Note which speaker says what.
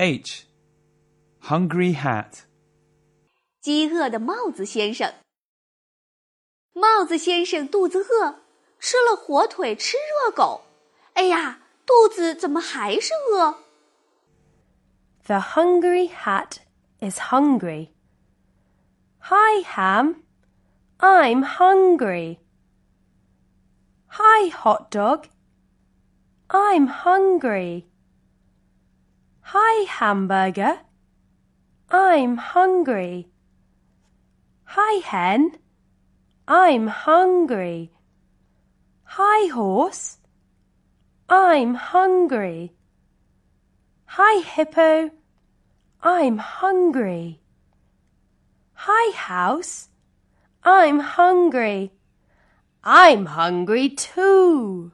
Speaker 1: H. Hungry hat.
Speaker 2: 饥饿的帽子先生。帽子先生肚子饿，吃了火腿，吃热狗。哎呀，肚子怎么还是饿？
Speaker 3: The hungry hat is hungry. Hi, Ham. I'm hungry. Hi, hot dog. I'm hungry. Hi, hamburger. I'm hungry. Hi, hen. I'm hungry. Hi, horse. I'm hungry. Hi, hippo. I'm hungry. Hi, house. I'm hungry. I'm hungry too.